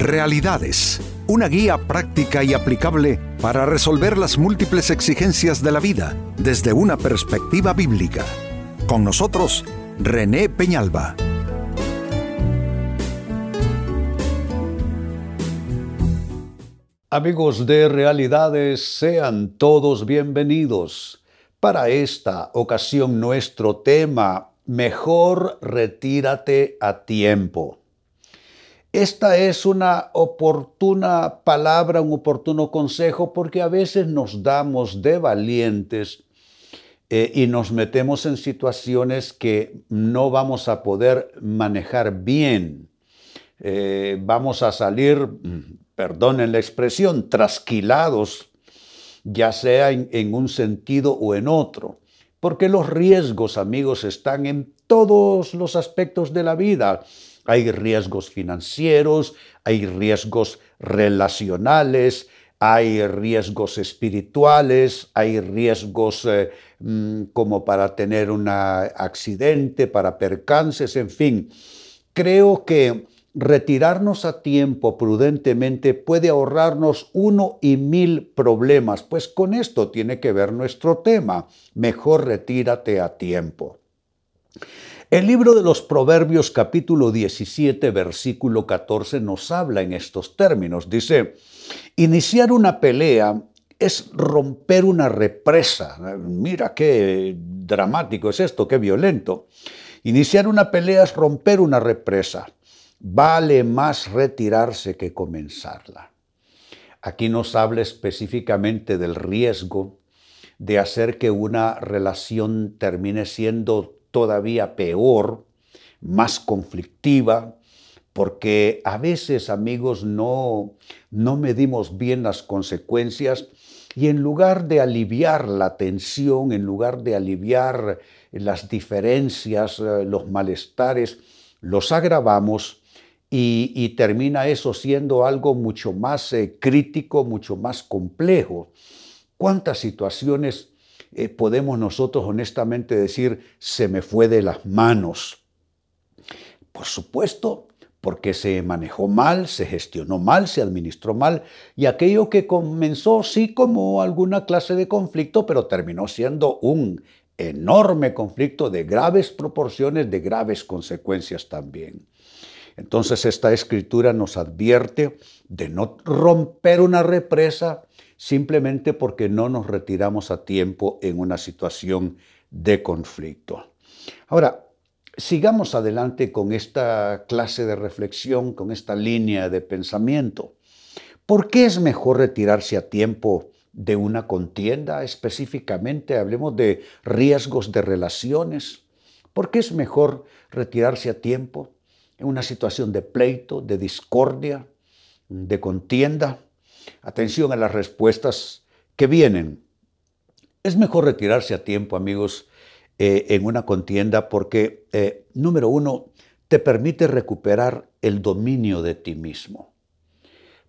Realidades, una guía práctica y aplicable para resolver las múltiples exigencias de la vida desde una perspectiva bíblica. Con nosotros, René Peñalba. Amigos de Realidades, sean todos bienvenidos. Para esta ocasión nuestro tema, mejor retírate a tiempo. Esta es una oportuna palabra, un oportuno consejo, porque a veces nos damos de valientes eh, y nos metemos en situaciones que no vamos a poder manejar bien. Eh, vamos a salir, mm, perdonen la expresión, trasquilados, ya sea en un sentido o en otro. Porque los riesgos, amigos, están en todos los aspectos de la vida hay riesgos financieros, hay riesgos relacionales, hay riesgos espirituales, hay riesgos eh, mm, como para tener un accidente, para percances, en fin. Creo que retirarnos a tiempo prudentemente puede ahorrarnos uno y mil problemas, pues con esto tiene que ver nuestro tema. Mejor retírate a tiempo. El libro de los Proverbios capítulo 17 versículo 14 nos habla en estos términos. Dice, iniciar una pelea es romper una represa. Mira qué dramático es esto, qué violento. Iniciar una pelea es romper una represa. Vale más retirarse que comenzarla. Aquí nos habla específicamente del riesgo de hacer que una relación termine siendo todavía peor, más conflictiva, porque a veces, amigos, no, no medimos bien las consecuencias y en lugar de aliviar la tensión, en lugar de aliviar las diferencias, eh, los malestares, los agravamos y, termina eso siendo algo mucho más eh, crítico, mucho más complejo. ¿Cuántas situaciones eh, podemos nosotros honestamente decir, se me fue de las manos. Por supuesto, porque se manejó mal, se gestionó mal, se administró mal, y aquello que comenzó sí como alguna clase de conflicto, pero terminó siendo un enorme conflicto de graves proporciones, de graves consecuencias también. Entonces esta escritura nos advierte de no romper una represa, simplemente porque no nos retiramos a tiempo en una situación de conflicto. Ahora, sigamos adelante con esta clase de reflexión, con esta línea de pensamiento. ¿Por qué es mejor retirarse a tiempo de una contienda? Específicamente, hablemos de riesgos de relaciones. ¿Por qué es mejor retirarse a tiempo en una situación de pleito, de discordia, de contienda? Atención a las respuestas que vienen. Es mejor retirarse a tiempo, amigos, eh, en una contienda porque, eh, número uno, te permite recuperar el dominio de ti mismo.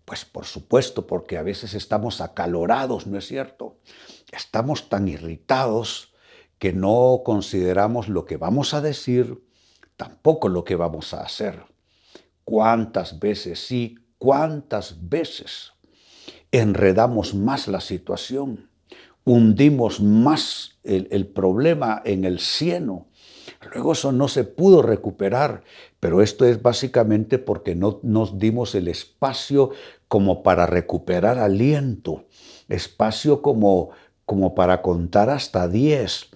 Pues por supuesto, porque a veces estamos acalorados, ¿no es cierto? Estamos tan irritados que no consideramos lo que vamos a decir, tampoco lo que vamos a hacer. ¿Cuántas veces sí? ¿Cuántas veces enredamos más la situación, hundimos más el, problema en el cieno. Luego eso no se pudo recuperar, pero esto es básicamente porque no nos dimos el espacio como para recuperar aliento, espacio como, como para contar hasta 10.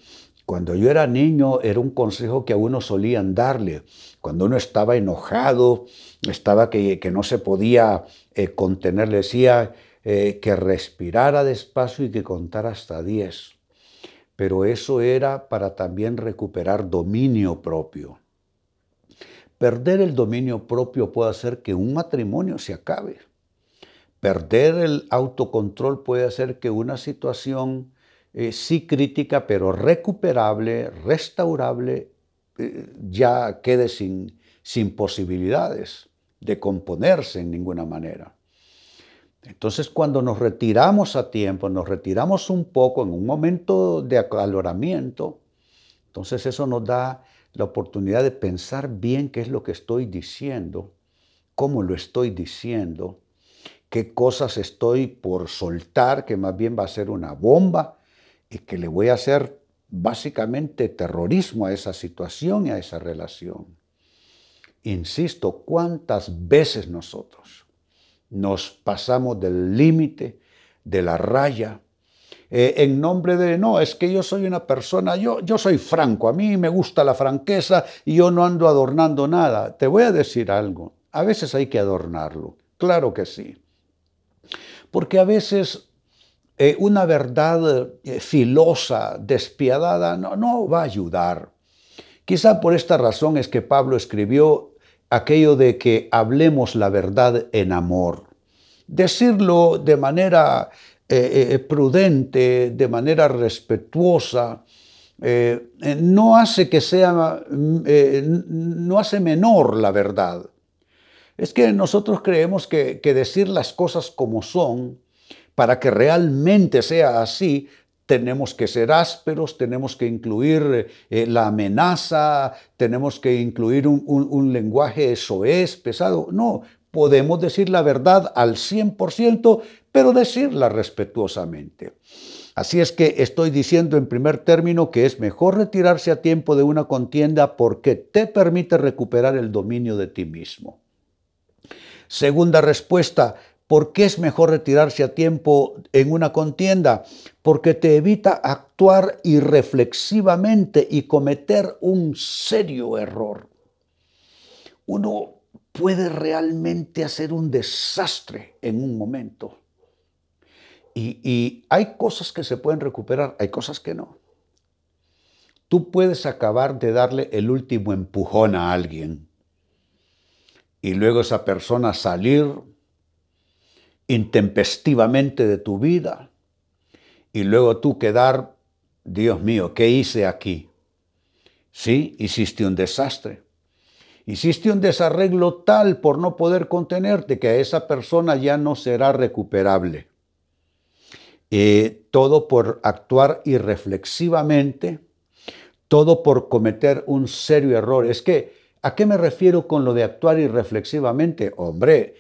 Cuando yo era niño era un consejo que a uno solían darle. Cuando uno estaba enojado, estaba que, no se podía eh, contener, le decía, eh, que respirara despacio y que contara hasta 10. Pero eso era para también recuperar dominio propio. Perder el dominio propio puede hacer que un matrimonio se acabe. Perder el autocontrol puede hacer que una situación eh, sí crítica, pero recuperable, restaurable, eh, ya quede sin, sin posibilidades de componerse en ninguna manera. Entonces cuando nos retiramos a tiempo, nos retiramos un poco en un momento de acaloramiento, entonces eso nos da la oportunidad de pensar bien qué es lo que estoy diciendo, cómo lo estoy diciendo, qué cosas estoy por soltar, que más bien va a ser una bomba y que le voy a hacer básicamente terrorismo a esa situación y a esa relación. Insisto, ¿cuántas veces nosotros nos pasamos del límite, de la raya, eh, en nombre de, no, es que yo soy una persona, yo, yo soy franco, a mí me gusta la franqueza y yo no ando adornando nada. Te voy a decir algo, a veces hay que adornarlo, claro que sí. Porque a veces eh, una verdad eh, filosa, despiadada, no, no va a ayudar. Quizá por esta razón es que Pablo escribió aquello de que hablemos la verdad en amor. Decirlo de manera eh, prudente, de manera respetuosa, no hace que sea, no hace menor la verdad. Es que nosotros creemos que decir las cosas como son para que realmente sea así, tenemos que ser ásperos, tenemos que incluir eh, la amenaza, tenemos que incluir un, un lenguaje es pesado. No, podemos decir la verdad al 100%, pero decirla respetuosamente. Así es que estoy diciendo en primer término que es mejor retirarse a tiempo de una contienda porque te permite recuperar el dominio de ti mismo. Segunda respuesta, ¿Por qué es mejor retirarse a tiempo en una contienda? Porque te evita actuar irreflexivamente y cometer un serio error. Uno puede realmente hacer un desastre en un momento. Y, hay cosas que se pueden recuperar, hay cosas que no. Tú puedes acabar de darle el último empujón a alguien y luego esa persona salir intempestivamente de tu vida y luego tú quedar, Dios mío, ¿qué hice aquí? Sí, hiciste un desastre. Hiciste un desarreglo tal por no poder contenerte que esa persona ya no será recuperable. Eh, todo por actuar irreflexivamente, todo por cometer un serio error. Es que, ¿a qué me refiero con lo de actuar irreflexivamente? Hombre,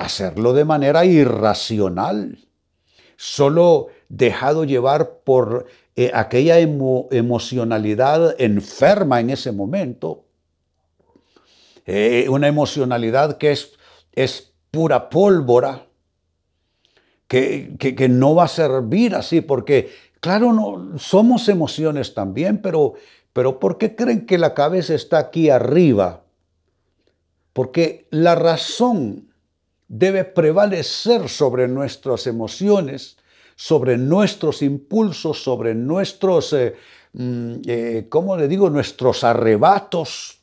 hacerlo de manera irracional, solo dejado llevar por eh, aquella emocionalidad enferma en ese momento, eh, una emocionalidad que es, es pura pólvora, que, que, no va a servir así, porque claro, no, somos emociones también, pero, pero ¿por qué creen que la cabeza está aquí arriba? Porque la razón debe prevalecer sobre nuestras emociones, sobre nuestros impulsos, sobre nuestros, eh, mm, eh, ¿cómo le digo?, nuestros arrebatos.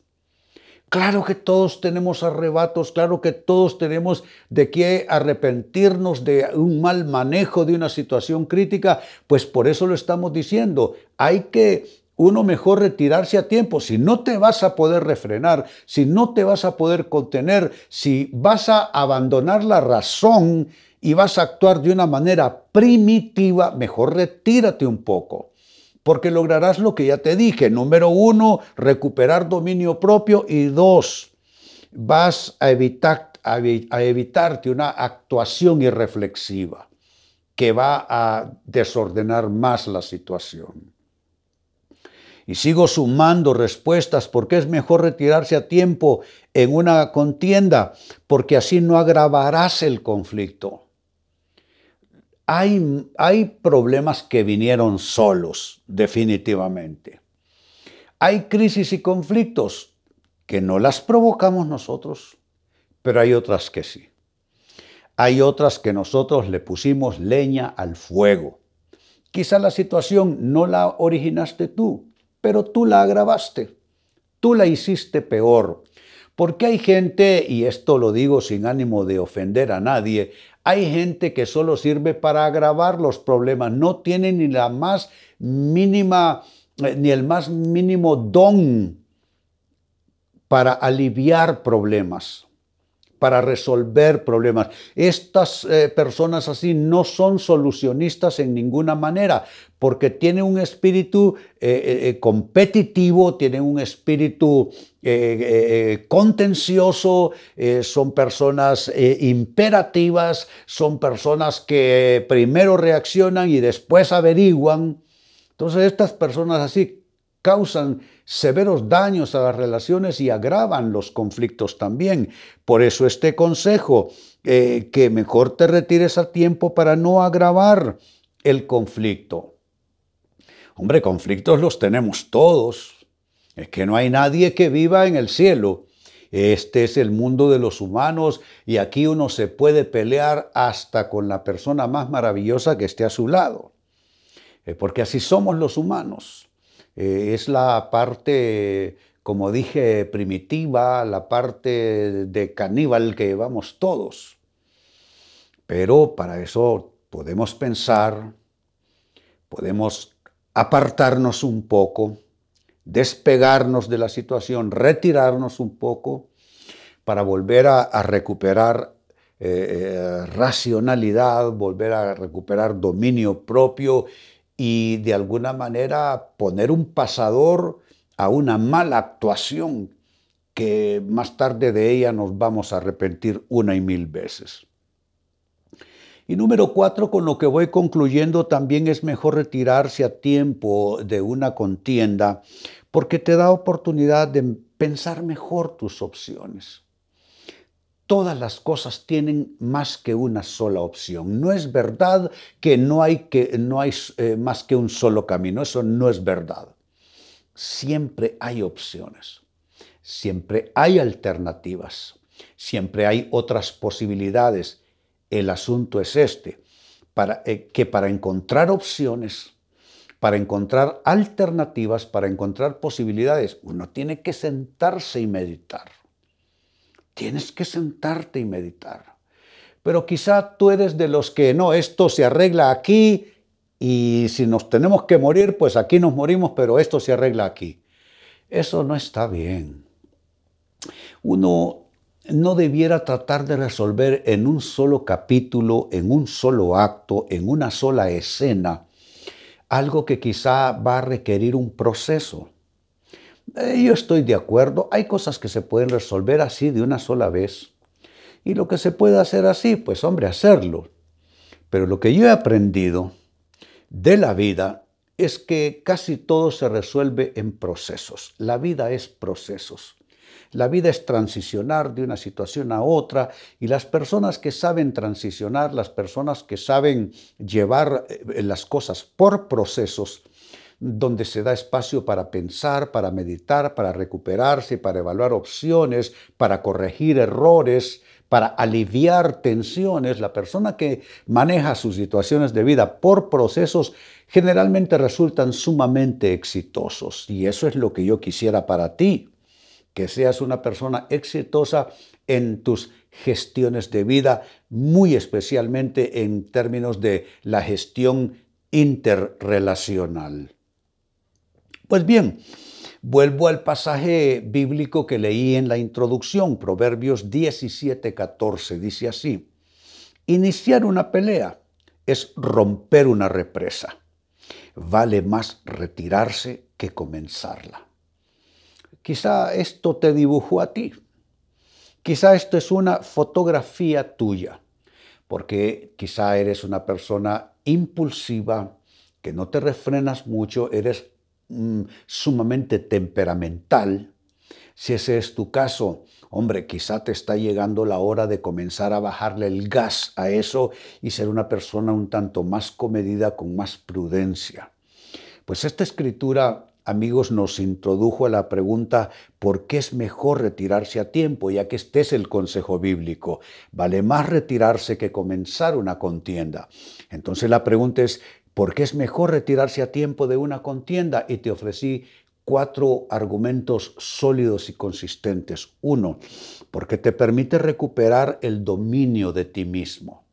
Claro que todos tenemos arrebatos, claro que todos tenemos de qué arrepentirnos de un mal manejo de una situación crítica, pues por eso lo estamos diciendo. Hay que uno mejor retirarse a tiempo. Si no te vas a poder refrenar, si no te vas a poder contener, si vas a abandonar la razón y vas a actuar de una manera primitiva, mejor retírate un poco. Porque lograrás lo que ya te dije. Número uno, recuperar dominio propio. Y dos, vas a, evitar, a evitarte una actuación irreflexiva que va a desordenar más la situación. Y sigo sumando respuestas porque es mejor retirarse a tiempo en una contienda, porque así no agravarás el conflicto. Hay, hay problemas que vinieron solos, definitivamente. Hay crisis y conflictos que no las provocamos nosotros, pero hay otras que sí. Hay otras que nosotros le pusimos leña al fuego. Quizá la situación no la originaste tú, pero tú la agravaste, tú la hiciste peor. Porque hay gente, y esto lo digo sin ánimo de ofender a nadie, hay gente que solo sirve para agravar los problemas, no tiene ni la más mínima, eh, ni el más mínimo don para aliviar problemas. Para resolver problemas. Estas eh, personas así no son solucionistas en ninguna manera, porque tienen un espíritu eh, eh, competitivo, tienen un espíritu contencioso, son personas imperativas, son personas que primero reaccionan y después averiguan. Entonces estas personas así causan severos daños a las relaciones y agravan los conflictos también. Por eso este consejo, eh, que mejor te retires a tiempo para no agravar el conflicto. Hombre, conflictos los tenemos todos. Es que no hay nadie que viva en el cielo. Este es el mundo de los humanos y aquí uno se puede pelear hasta con la persona más maravillosa que esté a su lado. Porque así somos los humanos. Eh, es la parte, como dije, primitiva, la parte de caníbal que llevamos todos. Pero para eso podemos pensar, podemos apartarnos un poco, despegarnos de la situación, retirarnos un poco para volver a, recuperar eh, eh, racionalidad, volver a recuperar dominio propio y de alguna manera poner un pasador a una mala actuación que más tarde de ella nos vamos a arrepentir una y mil veces. Y número cuatro, con lo que voy concluyendo, también es mejor retirarse a tiempo de una contienda porque te da oportunidad de pensar mejor tus opciones todas las cosas tienen más que una sola opción. No es verdad que no hay, que, no hay eh, más que un solo camino. Eso no es verdad. Siempre hay opciones. Siempre hay alternativas. Siempre hay otras posibilidades. El asunto es este, eh, que para encontrar opciones, para encontrar alternativas, para encontrar posibilidades, uno tiene que sentarse y meditar. Tienes que sentarte y meditar. Pero quizá tú eres de los que no, esto se arregla aquí y si nos tenemos que morir, pues aquí nos morimos, pero esto se arregla aquí. Eso no está bien. Uno no debiera tratar de resolver en un solo capítulo, en un solo acto, en una sola escena, algo que quizá va a requerir un proceso. Eh, yo estoy de acuerdo, hay cosas que se pueden resolver así de una sola vez. Y lo que se puede hacer así, pues hombre, hacerlo. Pero lo que yo he aprendido de la vida es que casi todo se resuelve en procesos. La vida es procesos. La vida es transicionar de una situación a otra y las personas que saben transicionar, las personas que saben llevar eh, las cosas por procesos, donde se da espacio para pensar, para meditar, para recuperarse, para evaluar opciones, para corregir errores, para aliviar tensiones. La persona que maneja sus situaciones de vida por procesos generalmente resultan sumamente exitosos. Y eso es lo que yo quisiera para ti, que seas una persona exitosa en tus gestiones de vida, muy especialmente en términos de la gestión interrelacional. Pues bien, vuelvo al pasaje bíblico que leí en la introducción, Proverbios 17, 14. Dice así, iniciar una pelea es romper una represa. Vale más retirarse que comenzarla. Quizá esto te dibujó a ti. Quizá esto es una fotografía tuya, porque quizá eres una persona impulsiva, que no te refrenas mucho, eres Mm, sumamente temperamental, si ese es tu caso, hombre, quizá te está llegando la hora de comenzar a bajarle el gas a eso y ser una persona un tanto más comedida, con más prudencia. Pues esta escritura, amigos, nos introdujo a la pregunta, ¿por qué es mejor retirarse a tiempo? Ya que este es el consejo bíblico. Vale más retirarse que comenzar una contienda. Entonces la pregunta es, porque es mejor retirarse a tiempo de una contienda y te ofrecí cuatro argumentos sólidos y consistentes. Uno, porque te permite recuperar el dominio de ti mismo.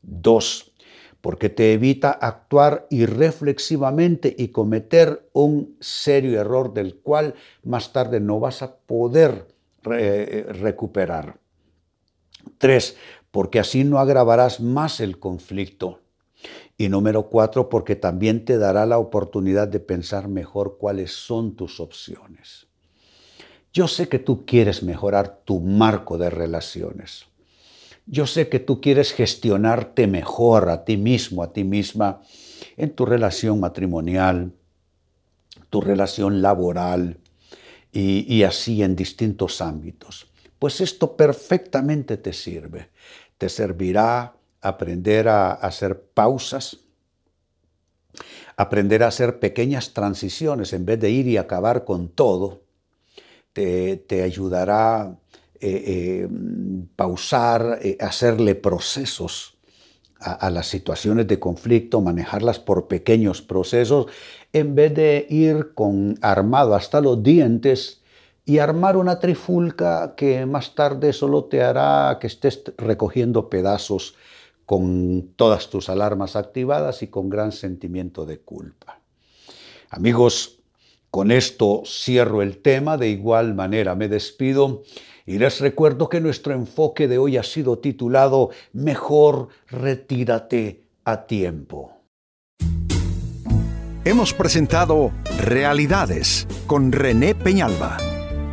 Dos, porque te evita actuar irreflexivamente y cometer un serio error del cual más tarde no vas a poder eh, recuperar. Tres, porque así no agravarás más el conflicto. Y número cuatro, porque también te dará la oportunidad de pensar mejor cuáles son tus opciones. Yo sé que tú quieres mejorar tu marco de relaciones. Yo sé que tú quieres gestionarte mejor a ti mismo, a ti misma, en tu relación matrimonial, tu relación laboral y, así en distintos ámbitos. Pues esto perfectamente te sirve. Te servirá aprender a hacer pausas, aprender a hacer pequeñas transiciones en vez de ir y acabar con todo. Te, ayudará eh, eh, pausar, eh, hacerle procesos a, las situaciones de conflicto, manejarlas por pequeños procesos, en vez de ir con armado hasta los dientes y armar una trifulca que más tarde solo te hará que estés recogiendo pedazos con todas tus alarmas activadas y con gran sentimiento de culpa. Amigos, con esto cierro el tema, de igual manera me despido y les recuerdo que nuestro enfoque de hoy ha sido titulado Mejor retírate a tiempo. Hemos presentado Realidades con René Peñalba.